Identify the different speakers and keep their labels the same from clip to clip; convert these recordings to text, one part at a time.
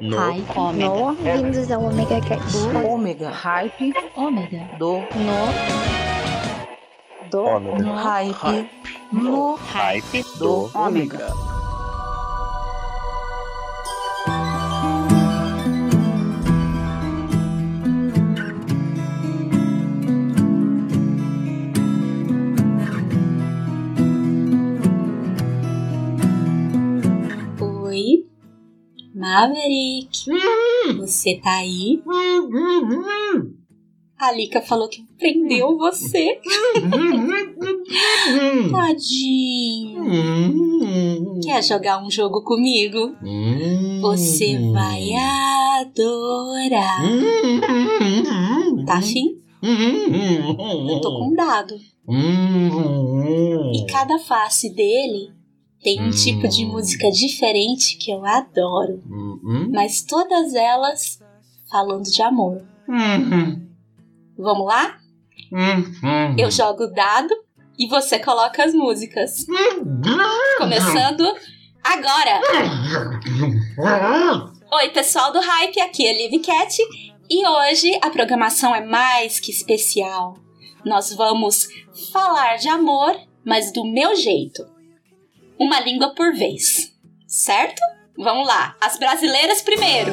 Speaker 1: No.
Speaker 2: Hype.
Speaker 3: No, bem-vindos ao Omega Cast.
Speaker 4: Ômega. Hype.
Speaker 2: Ômega.
Speaker 4: Do.
Speaker 2: No.
Speaker 3: Do
Speaker 1: Ômega.
Speaker 2: No.
Speaker 4: Hype. No.
Speaker 1: Hype
Speaker 4: Do.
Speaker 1: do
Speaker 4: Ômega.
Speaker 5: Maverick. Você tá aí? A Lika falou que prendeu você. Tadinho. Quer jogar um jogo comigo? Você vai adorar. Tá afim? Eu tô com um dado. E cada face dele tem um tipo de música diferente que eu adoro. Mas todas elas falando de amor. Vamos lá? Eu jogo o dado e você coloca as músicas. Começando agora! Oi, pessoal do Hype, aqui é Liv Cat e hoje a programação é mais que especial. Nós vamos falar de amor, mas do meu jeito. Uma língua por vez, certo? Vamos lá, as brasileiras primeiro.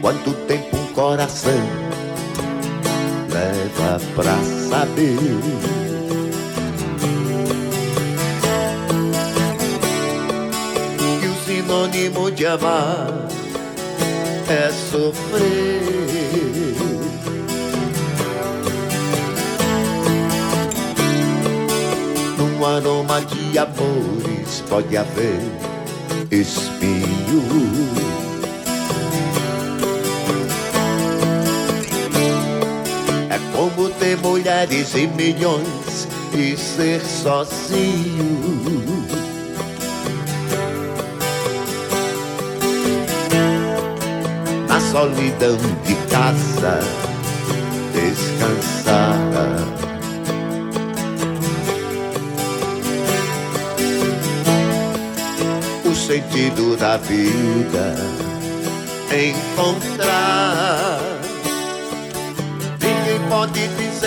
Speaker 6: Quanto tempo um coração leva pra saber? Que o sinônimo de amar é sofrer. Num aroma de amores pode haver espinho. Ter mulheres e milhões e ser sozinho. Na solidão de casa, descansar. O sentido da vida encontrar.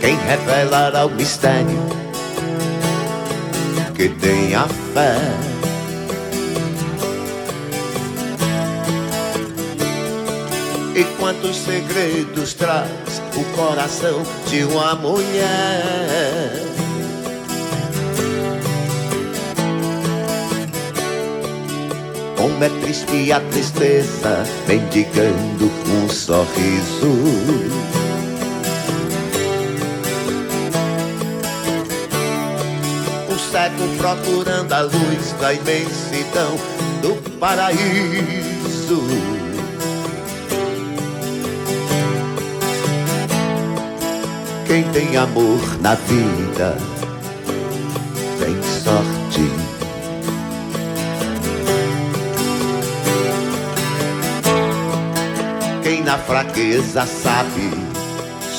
Speaker 6: Quem revelará o mistério que tem a fé? E quantos segredos traz o coração de uma mulher? Como é triste a tristeza mendigando um sorriso. O cego procurando a luz da imensidão do paraíso. Quem tem amor na vida na fraqueza sabe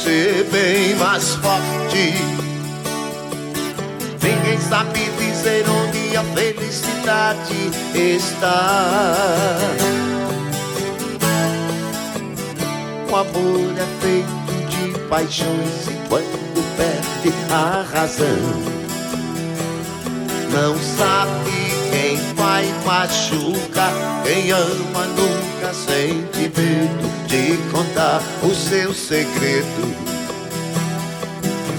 Speaker 6: ser bem mais forte. Ninguém sabe dizer onde a felicidade está. O amor é feito de paixões e quando perde a razão, não sabe vai machuca. Quem ama nunca sente medo de contar o seu segredo.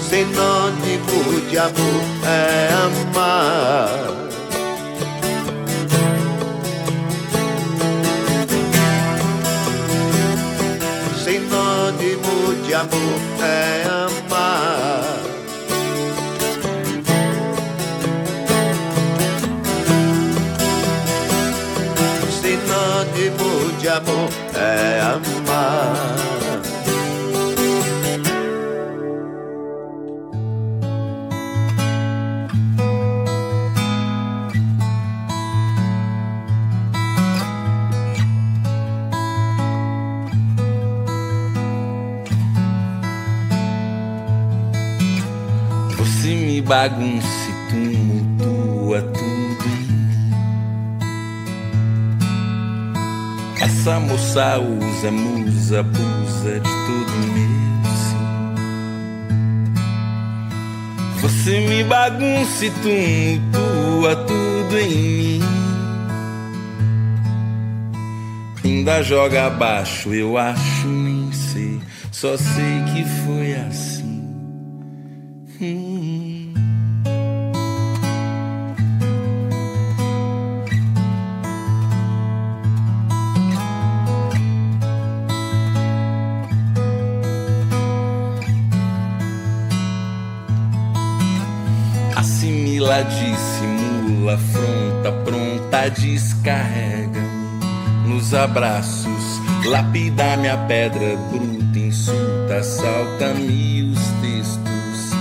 Speaker 6: Sinônimo de amor é amar. Sinônimo de amor é amar. Sinônimo de amor é amar.
Speaker 1: bagunça Moça usa, musa, abusa de tudo meu sim. Você me bagunça e tumultua tudo em mim. Ainda joga abaixo, eu acho, nem sei. Só sei que foi assim. Descarrega nos abraços, lapida minha pedra bruta, insulta, assalta-me os textos,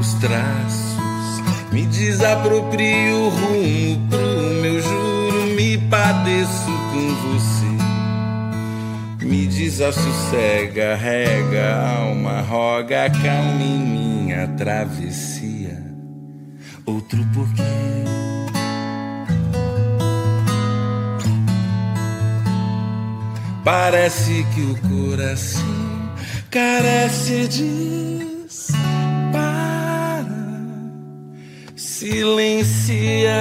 Speaker 1: os traços, me desaproprio o rumo pro meu juro, me padeço com você. Me desassossega, rega, alma, roga, calma em minha travessia outro porquê. Parece que o coração carece de para silenciar.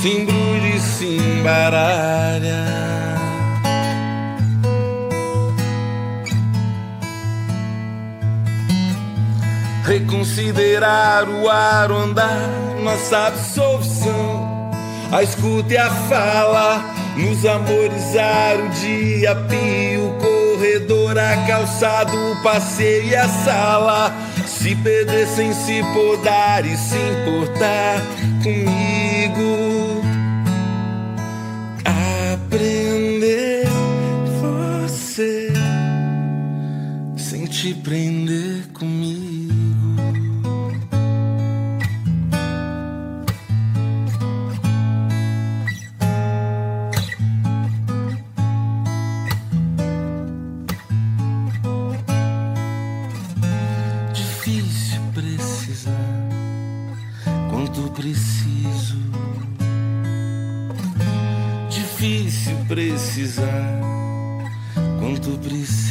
Speaker 1: Se embrulha e se embaralha. Reconsiderar o ar, o andar, nossa absolvição. A escuta e a fala, nos amorizar o dia, pio, corredor, a calçado, o passeio e a sala. Se perder sem se podar e se importar comigo. Aprender você sem te prender precisar, quanto preciso.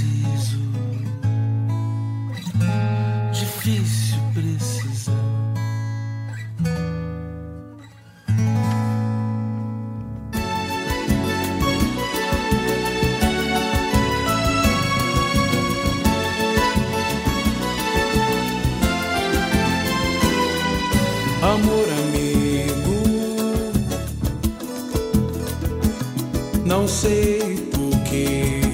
Speaker 2: Não sei porquê.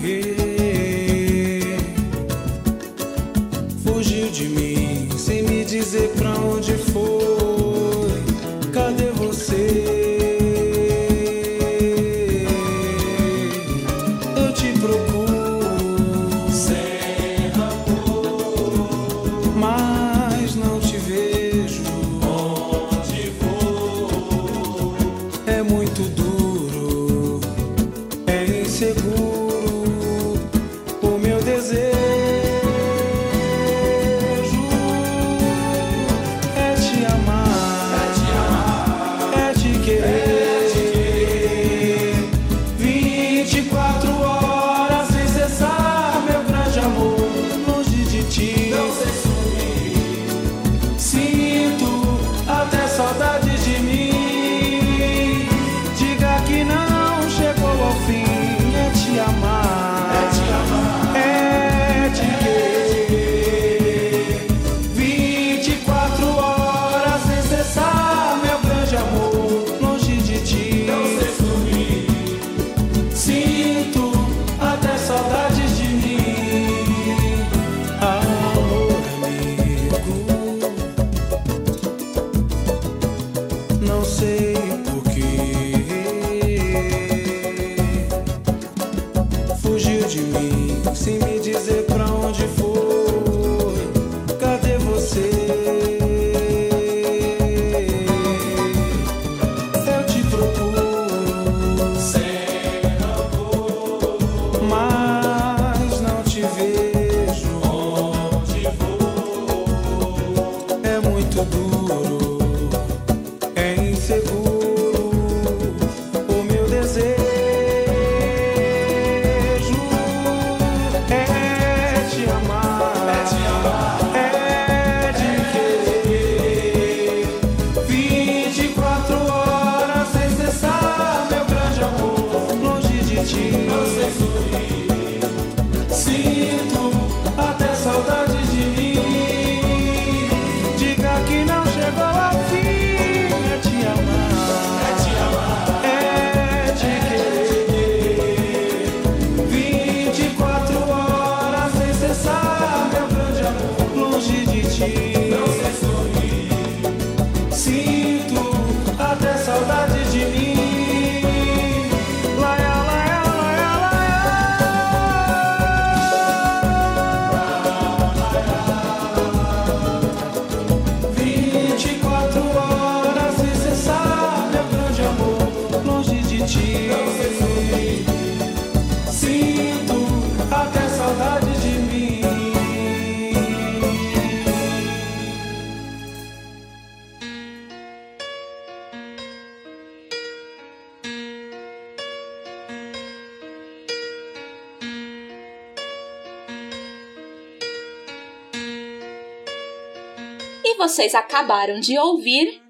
Speaker 5: Vocês acabaram de ouvir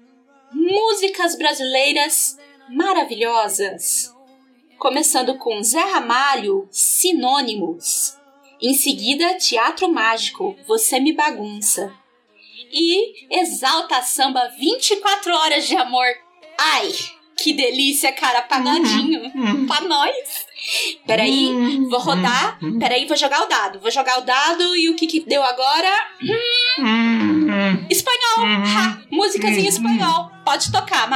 Speaker 5: músicas brasileiras maravilhosas. Começando com Zé Ramalho, Sinônimos. Em seguida, Teatro Mágico, Você Me Bagunça. E Exalta Samba 24 Horas de Amor. Ai, que delícia, cara, apagadinho. Uhum, uhum. Pra nós. Peraí, uhum, vou rodar. Uhum. Peraí, vou jogar o dado. Vou jogar o dado e o que que deu agora? Hum. Espanhol! Ha, músicas em espanhol. Pode tocar,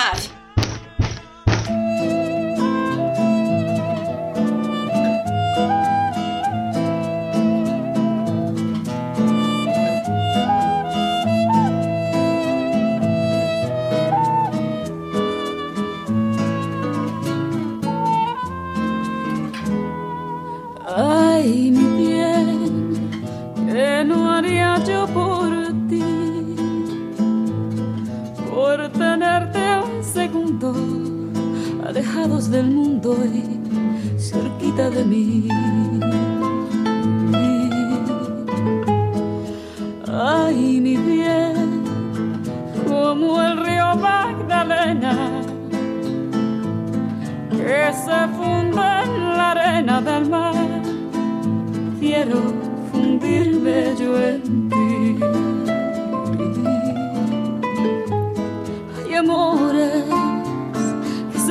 Speaker 5: Mavi.
Speaker 7: alejados del mundo y cerquita de mí. Ay, mi bien, como el río Magdalena, que se funde en la arena del mar, quiero fundirme yo en ti.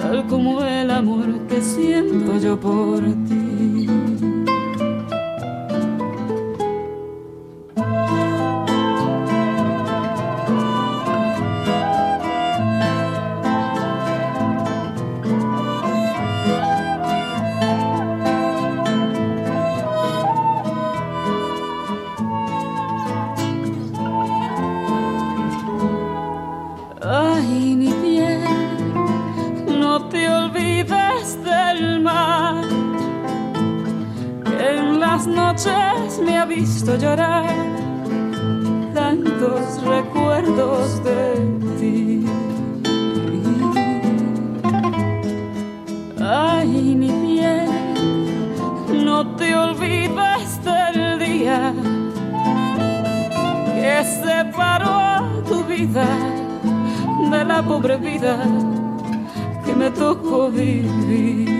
Speaker 7: tal como el amor que siento yo por ti. me ha visto llorar tantos recuerdos de ti. Ay, mi piel, no te olvides del día que separó tu vida de la pobre vida que me tocó vivir.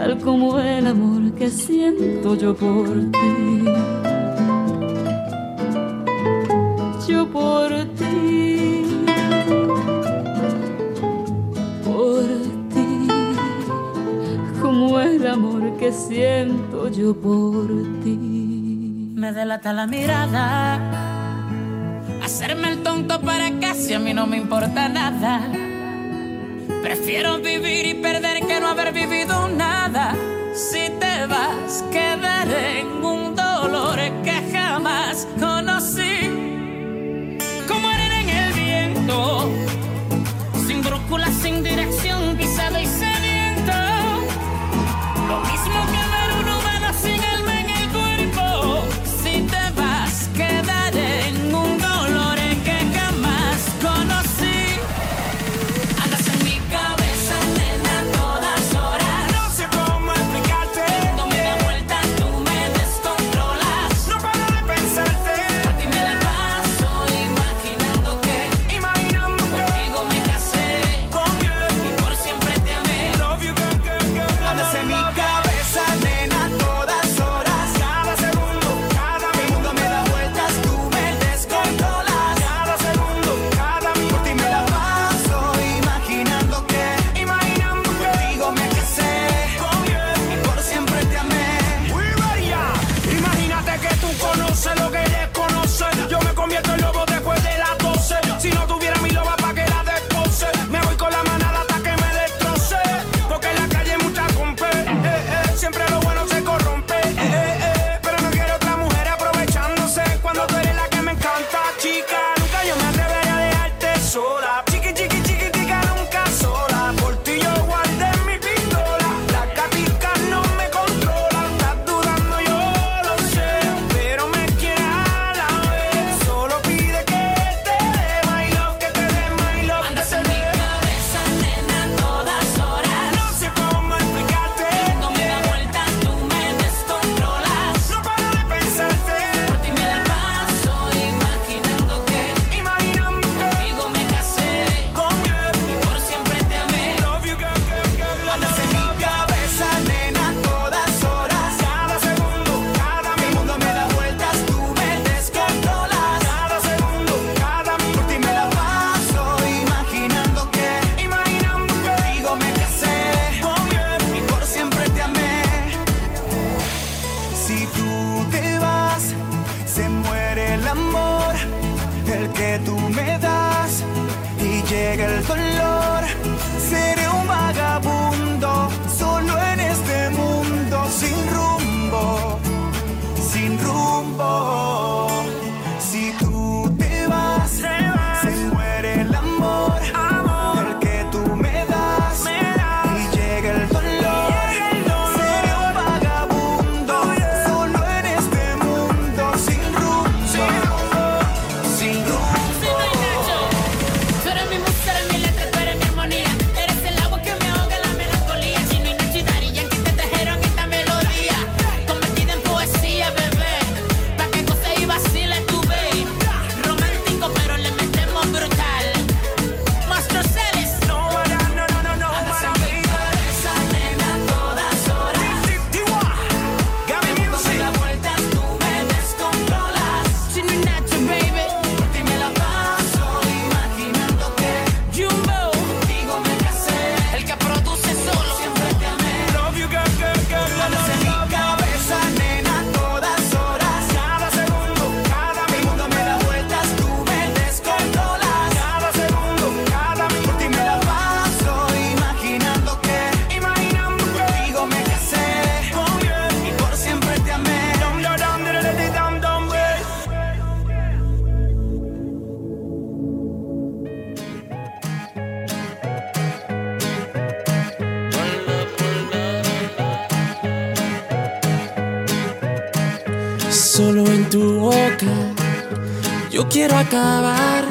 Speaker 7: tal como el amor que siento yo por ti. Yo por ti. Por ti. Como el amor que siento yo por ti.
Speaker 8: Me delata la mirada. Hacerme el tonto para casi a mí no me importa nada Prefiero vivir y perder que no haber vivido nada. Si te vas, quedaré en un dolor que jamás
Speaker 9: quiero
Speaker 10: acabar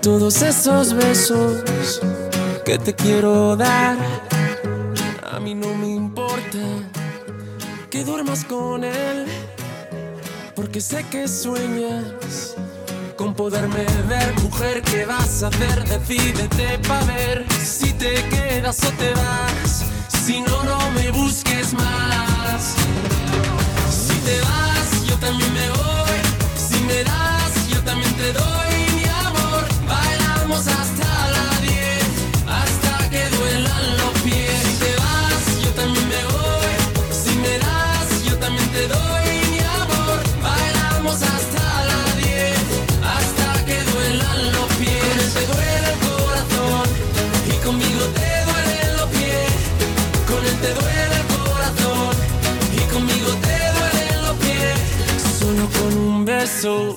Speaker 10: todos esos besos que te quiero dar. A mí no me importa que duermas con él, porque sé que sueñas con poderme ver. Mujer, ¿qué vas a hacer? Decídete pa' ver si te quedas o te vas. Si no, no me busques más. Si te vas, yo también me voy. Si me das, también te doy mi amor. Bailamos hasta la 10, hasta que duelan los pies. Si te vas, yo también me voy. Si me das, yo también te doy mi amor. Bailamos hasta la 10, hasta que duelan los pies. Te duele el corazón y conmigo te duelen los pies. Con él te duele el corazón y conmigo te duelen los pies. Solo con un beso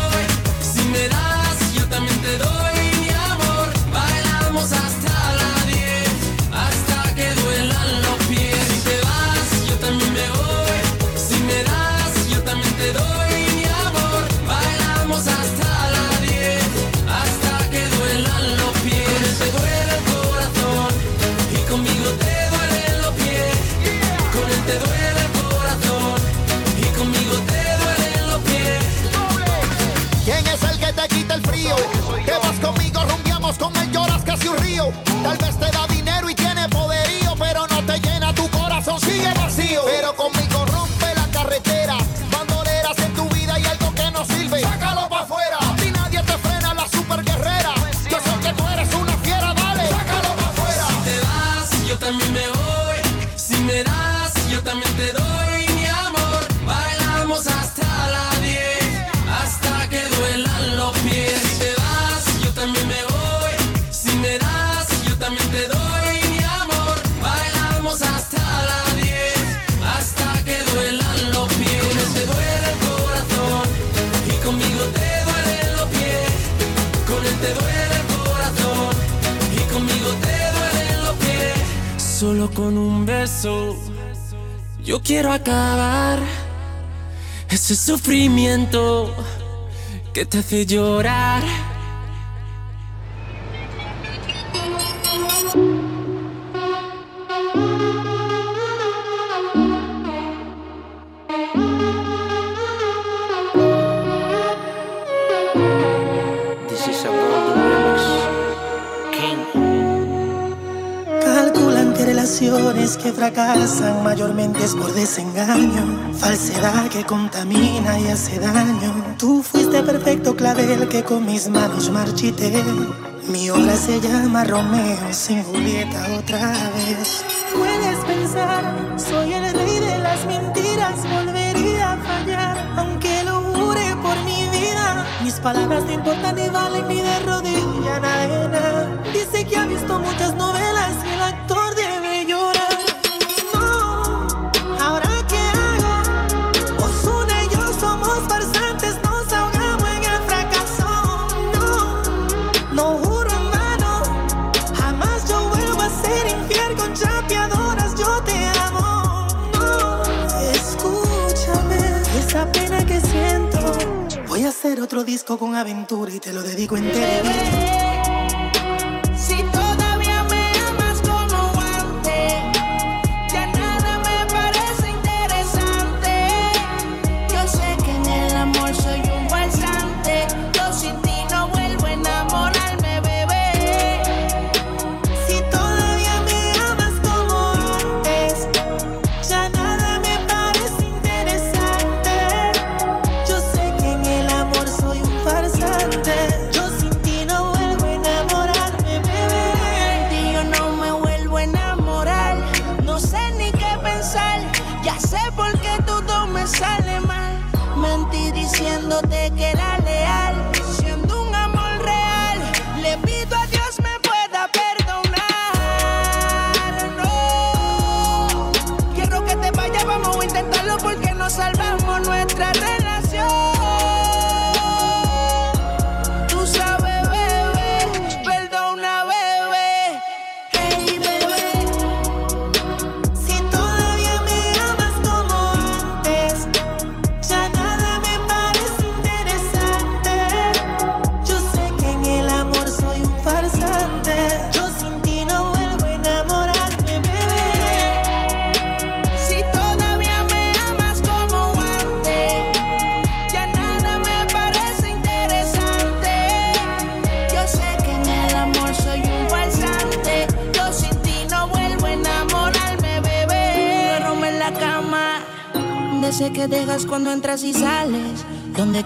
Speaker 10: alrededor. Él,
Speaker 11: lloras
Speaker 10: con un beso yo quiero acabar ese sufrimiento que te hace llorar.
Speaker 12: Que fracasan mayormente es por desengaño, falsedad que contamina y hace daño. Tú fuiste perfecto clavel que con mis manos marchité. Mi obra se llama Romeo sin Julieta otra vez. Puedes pensar, soy el rey de las mentiras, volvería a fallar, aunque lo jure por mi vida. Mis palabras no importan ni valen ni de rodilla nada. Dice que ha visto muchas novelas y el actor otro disco con aventura y te lo dedico entero.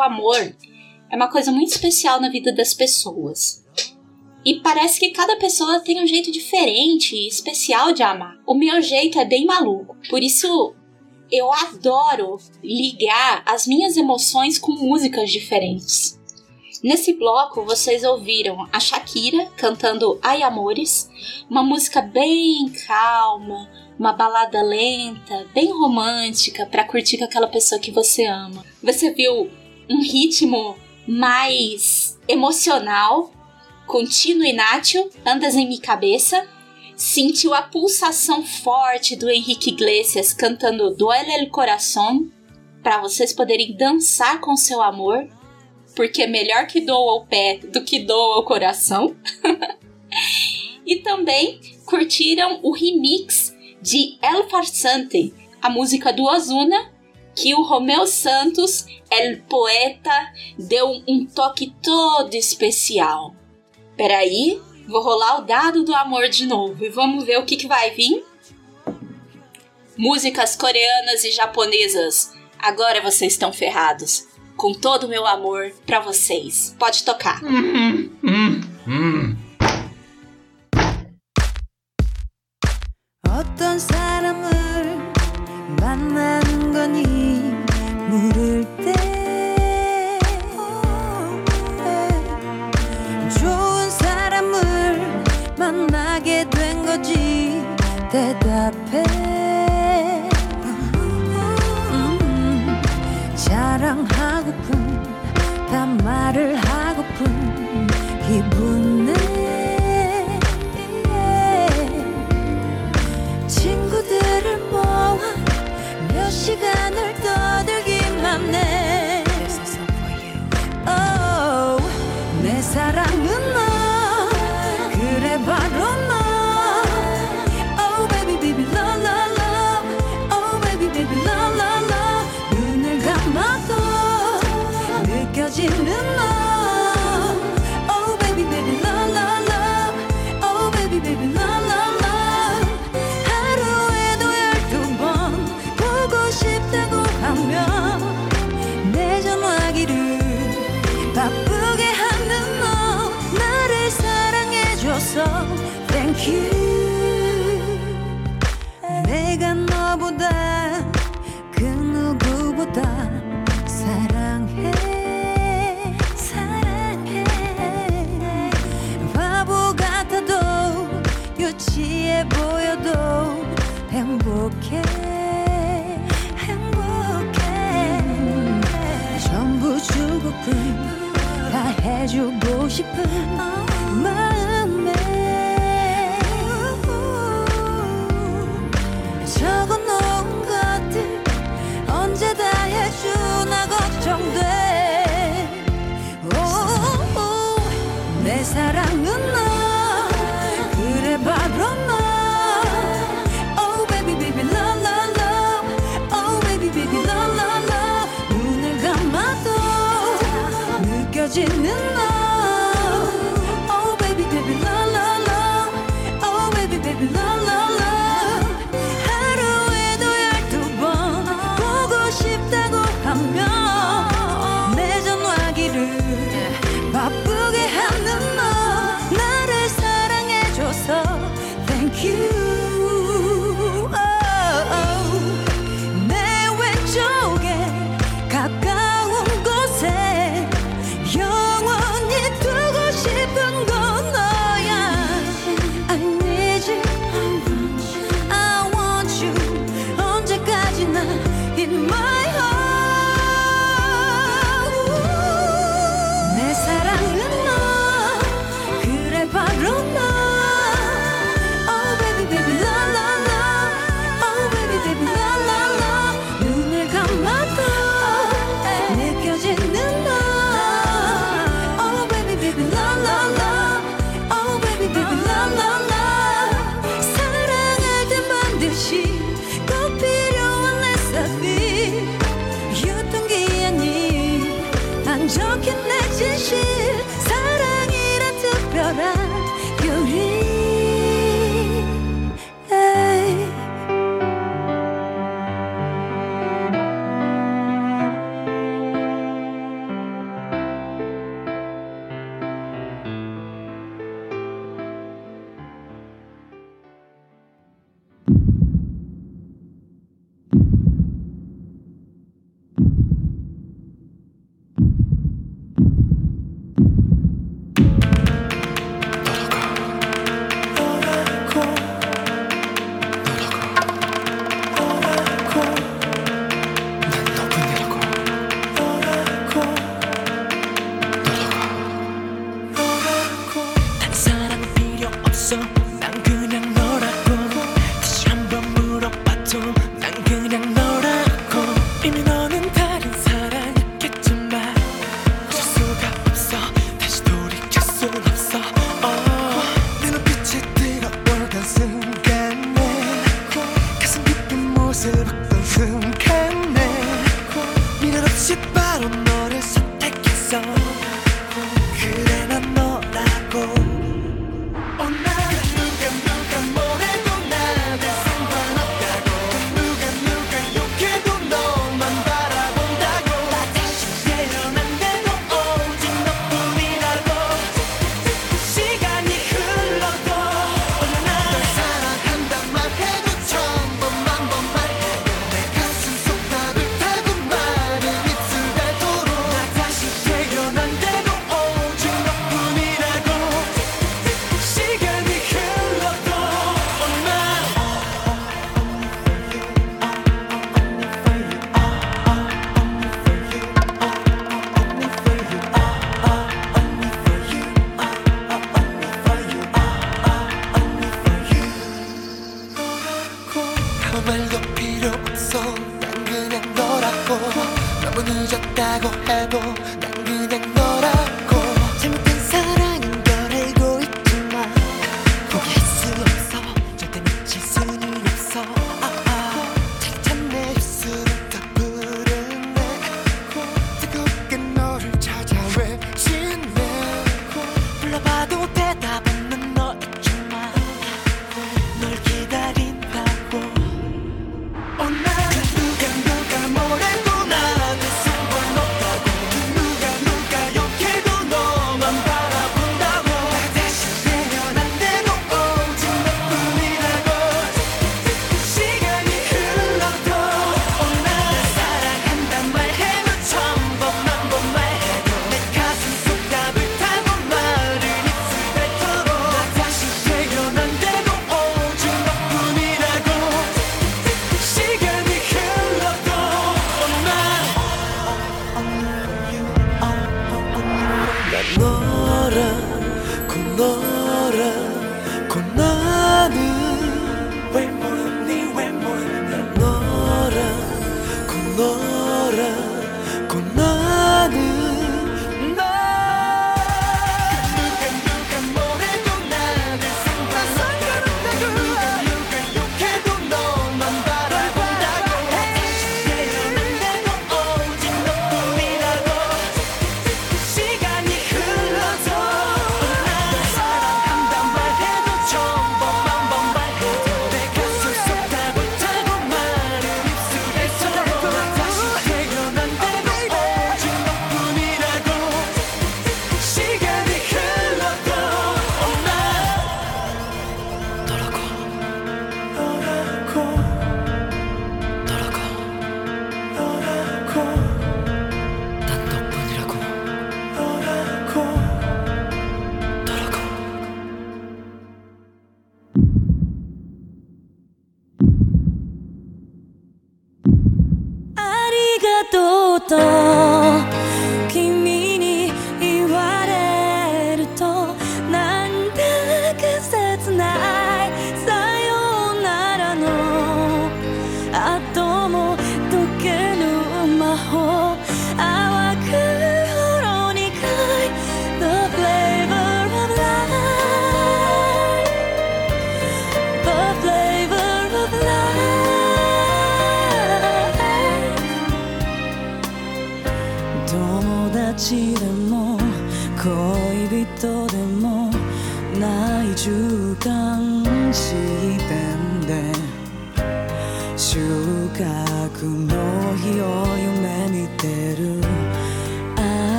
Speaker 5: o amor é uma coisa muito especial na vida das pessoas. E parece que cada pessoa tem um jeito diferente e especial de amar. O meu jeito é bem maluco. Por isso eu adoro ligar as minhas emoções com músicas diferentes. Nesse bloco vocês ouviram a Shakira cantando Ai Amores, uma música bem calma, uma balada lenta, bem romântica para curtir com aquela pessoa que você ama. Você viu um ritmo mais emocional, contínuo e nátil, Andas em minha cabeça. Sentiu a pulsação forte do Henrique Iglesias cantando Duele el Corazón para vocês poderem dançar com seu amor, porque é melhor que doa o pé do que doa o coração. e também curtiram o remix de El Farsante, a música do Ozuna, que o Romeu Santos, el poeta, deu um toque todo especial. Peraí, vou rolar o dado do amor de novo e vamos ver o que, que vai vir. Músicas coreanas e japonesas. Agora vocês estão ferrados. Com todo o meu amor pra vocês. Pode tocar.
Speaker 13: 어떤 사람 말을
Speaker 14: je peux in my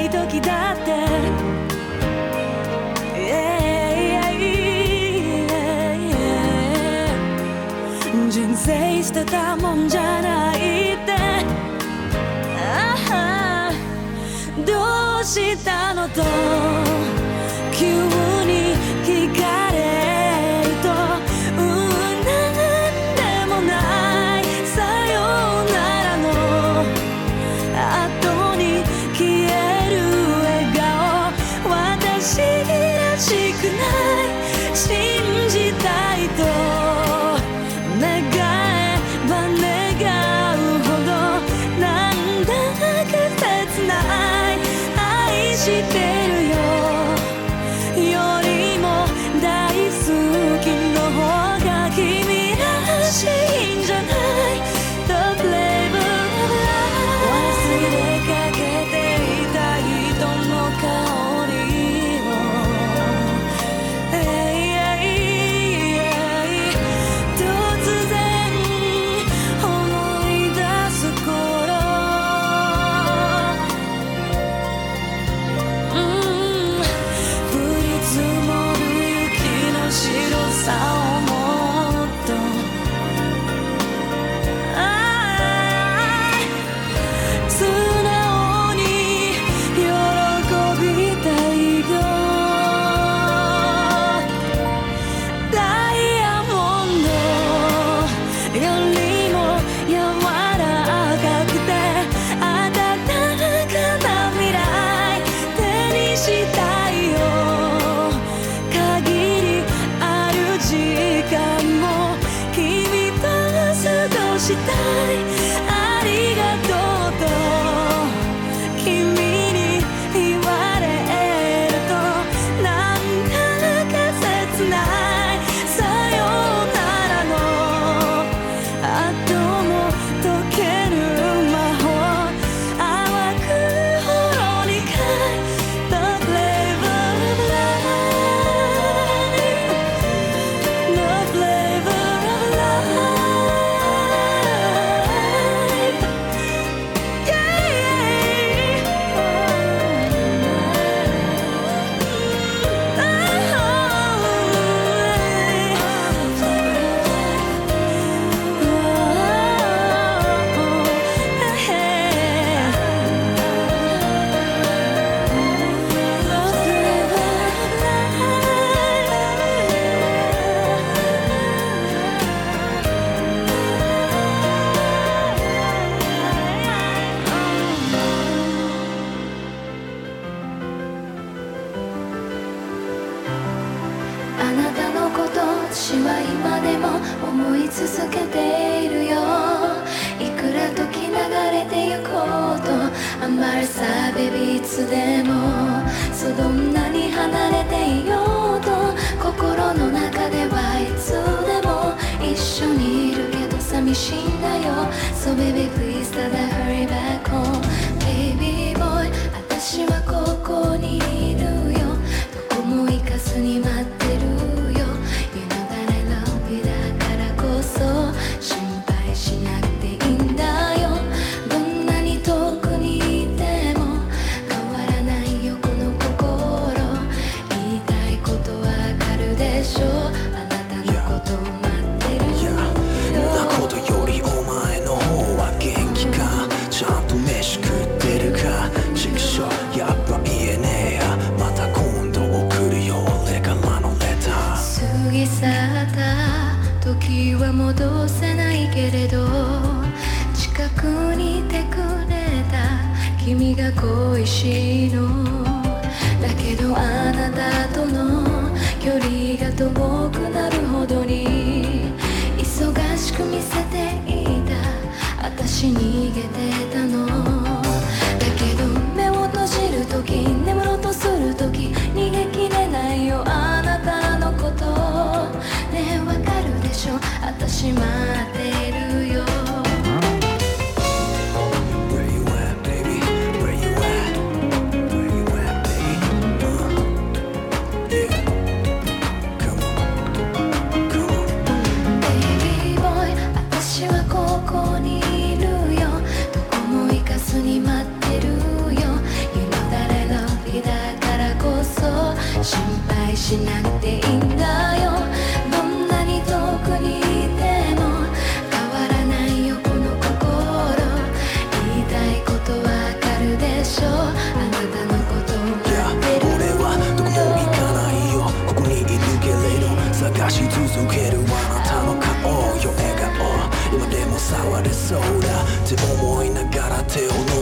Speaker 13: ない時だって」「人生捨てたもんじゃないって」「どうしたのと」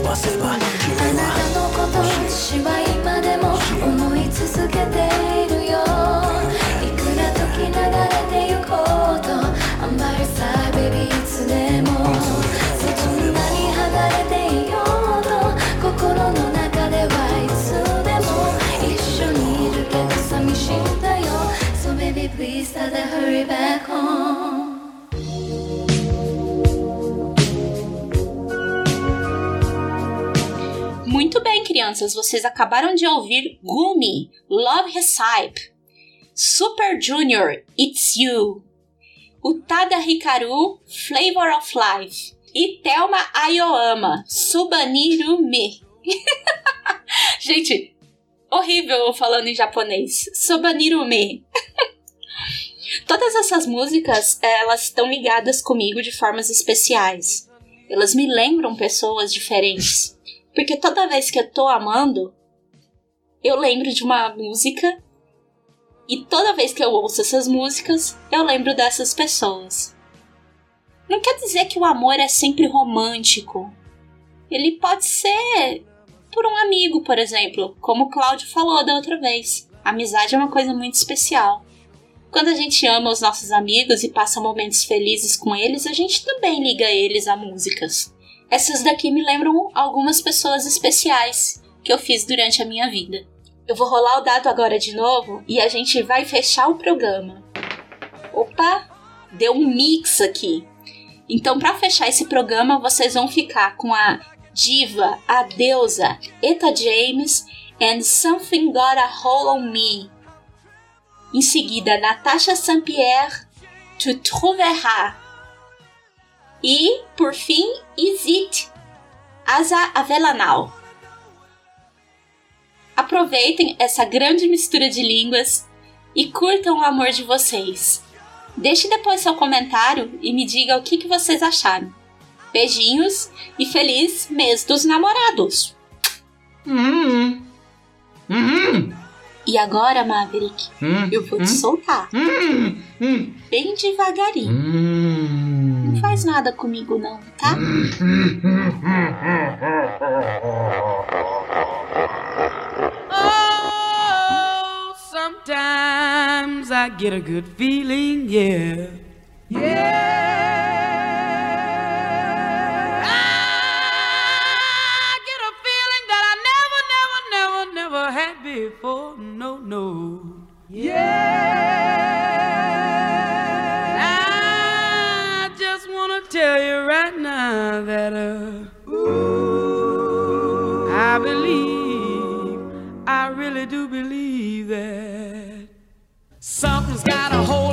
Speaker 13: ば
Speaker 15: せば君はあなたのこと私は今でも思い続けて
Speaker 5: crianças, vocês acabaram de ouvir Gumi, Love Recipe, Super Junior, It's You, Utada Hikaru, Flavor of Life e Thelma Ayoama, Subanirumi. Gente, horrível falando em japonês. Subanirumi. Todas essas músicas, eh, elas estão ligadas comigo de formas especiais. Elas me lembram pessoas diferentes. Porque toda vez que eu tô amando, eu lembro de uma música. E toda vez que eu ouço essas músicas, eu lembro dessas pessoas. Não quer dizer que o amor é sempre romântico. Ele pode ser por um amigo, por exemplo, como o Cláudio falou da outra vez. Amizade é uma coisa muito especial. Quando a gente ama os nossos amigos e passa momentos felizes com eles, a gente também liga eles a músicas. Essas daqui me lembram algumas pessoas especiais que eu fiz durante a minha vida. Eu vou rolar o dado agora de novo e a gente vai fechar o programa. Opa, deu um mix aqui. Então, para fechar esse programa, vocês vão ficar com a diva, a deusa Eta James and Something Got a Hold on Me. Em seguida, Natasha Saint-Pierre, Tu Trouveras e, por fim, Isit, Asa Avelanal. Aproveitem essa grande mistura de línguas e curtam o amor de vocês. Deixe depois seu comentário e me diga o que, que vocês acharam. Beijinhos e feliz mês dos namorados!
Speaker 16: Hum. Hum.
Speaker 5: E agora, Maverick,
Speaker 16: hum.
Speaker 5: eu vou te
Speaker 16: hum.
Speaker 5: soltar.
Speaker 16: Hum. Hum.
Speaker 5: Bem devagarinho faz nada comigo, não, tá?
Speaker 17: Oh, sometimes I get a good feeling, yeah. Yeah! had before. No, no. Yeah. that uh, ooh, I believe, I really do believe that something's got a hold.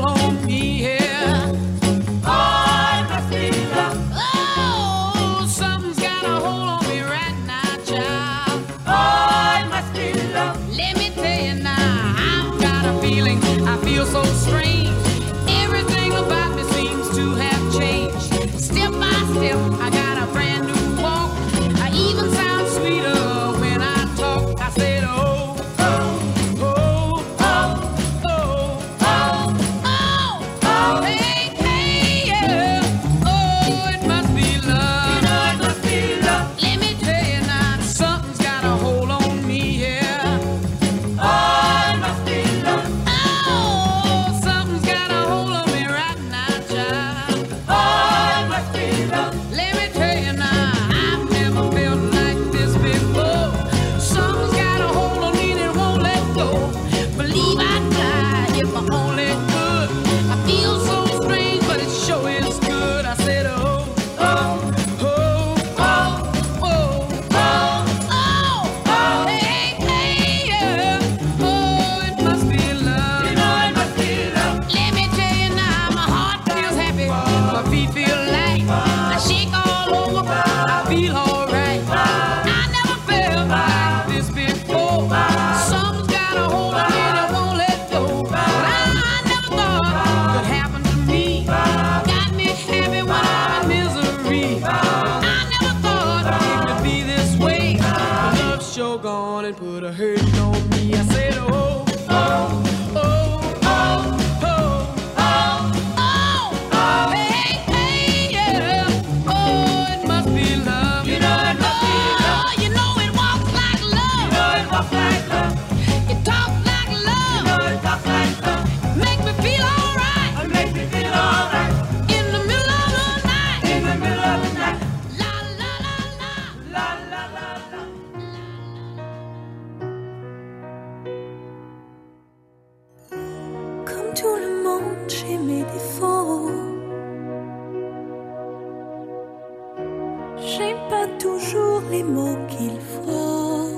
Speaker 13: J'ai pas toujours les mots qu'il faut.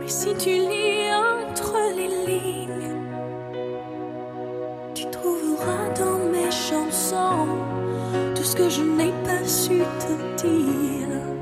Speaker 13: Mais si tu lis entre les lignes, tu trouveras dans mes chansons tout ce que je n'ai pas su te dire.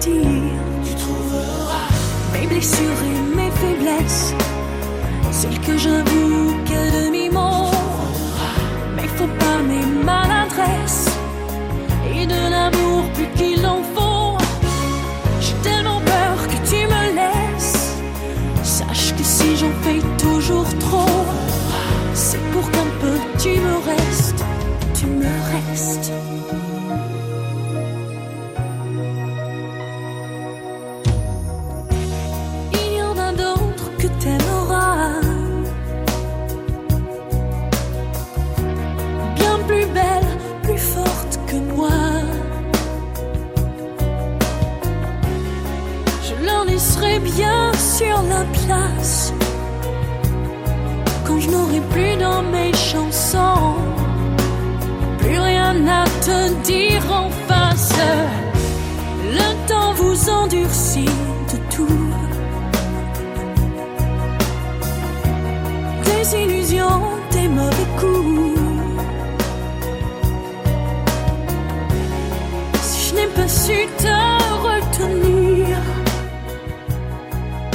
Speaker 13: Tu trouveras mes blessures et mes faiblesses, celles que j'avoue qu'à demi-mot. Mais faut pas mes maladresses et de l'amour plus qu'il en faut. J'ai tellement peur que tu me laisses. Sache que si j'en fais toujours trop, c'est pour qu'un peu tu me restes, tu me restes. fausses illusions, tes mauvais coups. Si je n'ai pas su te retenir,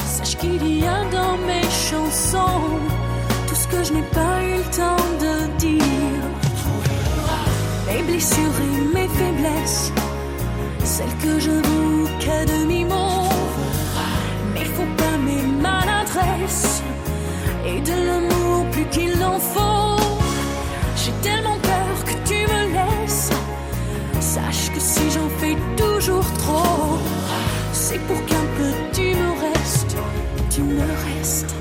Speaker 13: sache qu'il y a dans mes chansons tout ce que je n'ai pas eu le temps de dire. Mes blessures et mes faiblesses, celles que je bouque à demi-mot, mes faux pas, mes maladresses et de l'amour plus qu'il en faut. J'ai tellement peur que tu me laisses. Sache que si j'en fais toujours trop, c'est pour qu'un peu tu me restes, tu me restes.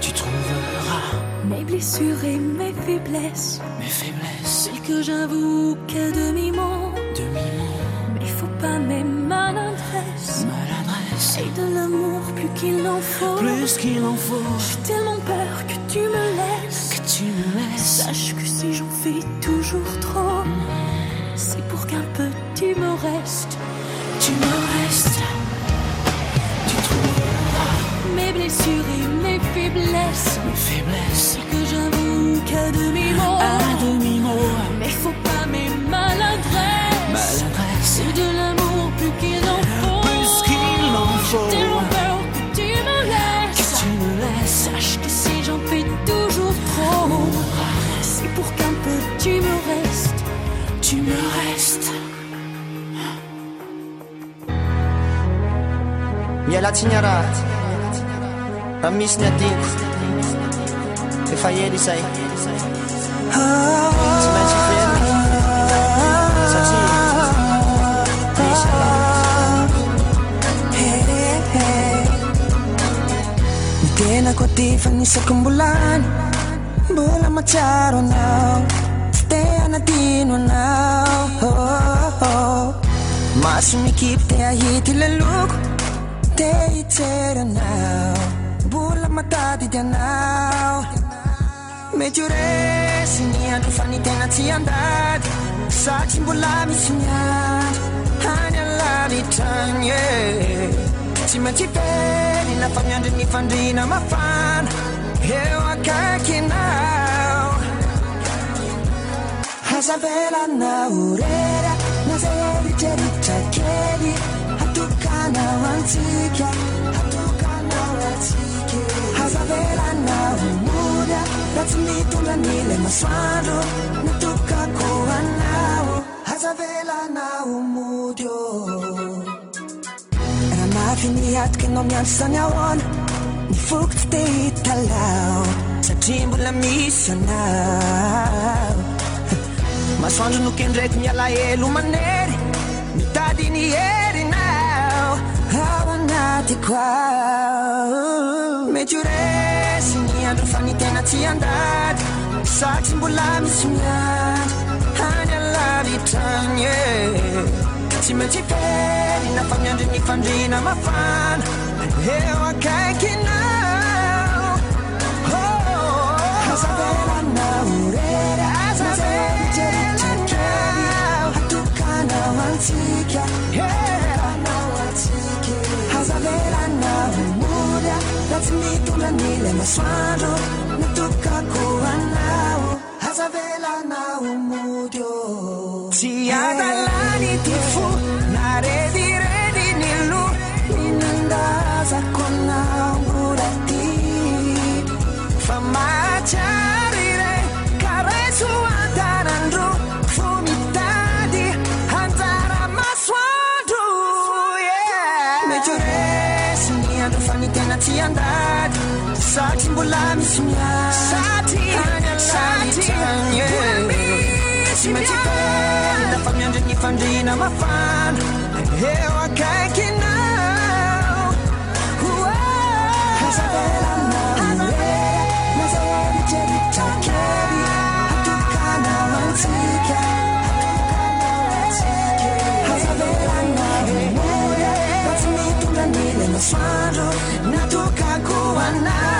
Speaker 14: Tu trouveras
Speaker 13: Mes blessures et mes faiblesses,
Speaker 14: mes faiblesses,
Speaker 13: celles que j'avoue qu'à demi-mot.
Speaker 14: demi-mot,
Speaker 13: Mais faut pas mes maladresses
Speaker 14: maladresse,
Speaker 13: et de l'amour plus qu'il en faut.
Speaker 14: plus qu'il en faut.
Speaker 13: J'ai tellement peur que tu me laisses.
Speaker 14: Que tu me laisses,
Speaker 13: Sache que si j'en fais toujours trop, c'est pour qu'un peu tu me restes.
Speaker 14: tu me restes. Tu trouveras
Speaker 13: Mes blessures et mes faiblesses,
Speaker 14: mes faiblesses,
Speaker 13: que j'avoue qu'à demi-mot.
Speaker 14: à demi-mot,
Speaker 13: Mais faut pas mes maladresses
Speaker 14: maladresse,
Speaker 13: et de l'amour
Speaker 18: mialatsignara raha misy ny adiko efa ely izay tsy maintsy veriko satria misy
Speaker 19: ny tenako ty fa nisako mbolany mbola matsiaro anao tsy te anatino anao oh, oh, oh. maso mikipy te ahity le loko Teacher now. Bula mata di now. now Mejure sini anu fani tena tiandad Sakin bula misinyad Hanya lalitan yeah Timanti peni na fanyandi ni fandi na mafan Hewa kaki now. Hasabela na urera nawatika hatokanaratsike hazavelana umoja latsinitondra nile masoandro natokako anao hazavelana umojo raha mafy niatiko anao miandro zany ahoana ny foko tsy tehitalao satria mbola misy anao masoandro nokendreky mialahelo manery mitady ny e ti qua. Mejorasy ny andro fa ny tena tsy andady satsy mbola misy miady hany alalitrany e tsy maintsy felina fa miandry ny fandrina mafana eo akaikinao azavelanao rera azavelanao atokanao antsika tsy mitolanyla masoandro Sakin bulamis niya Sakin, sakin Simetrical Dapat nga dyan ifan di na mafan Ewa kay kinaw na ka na na na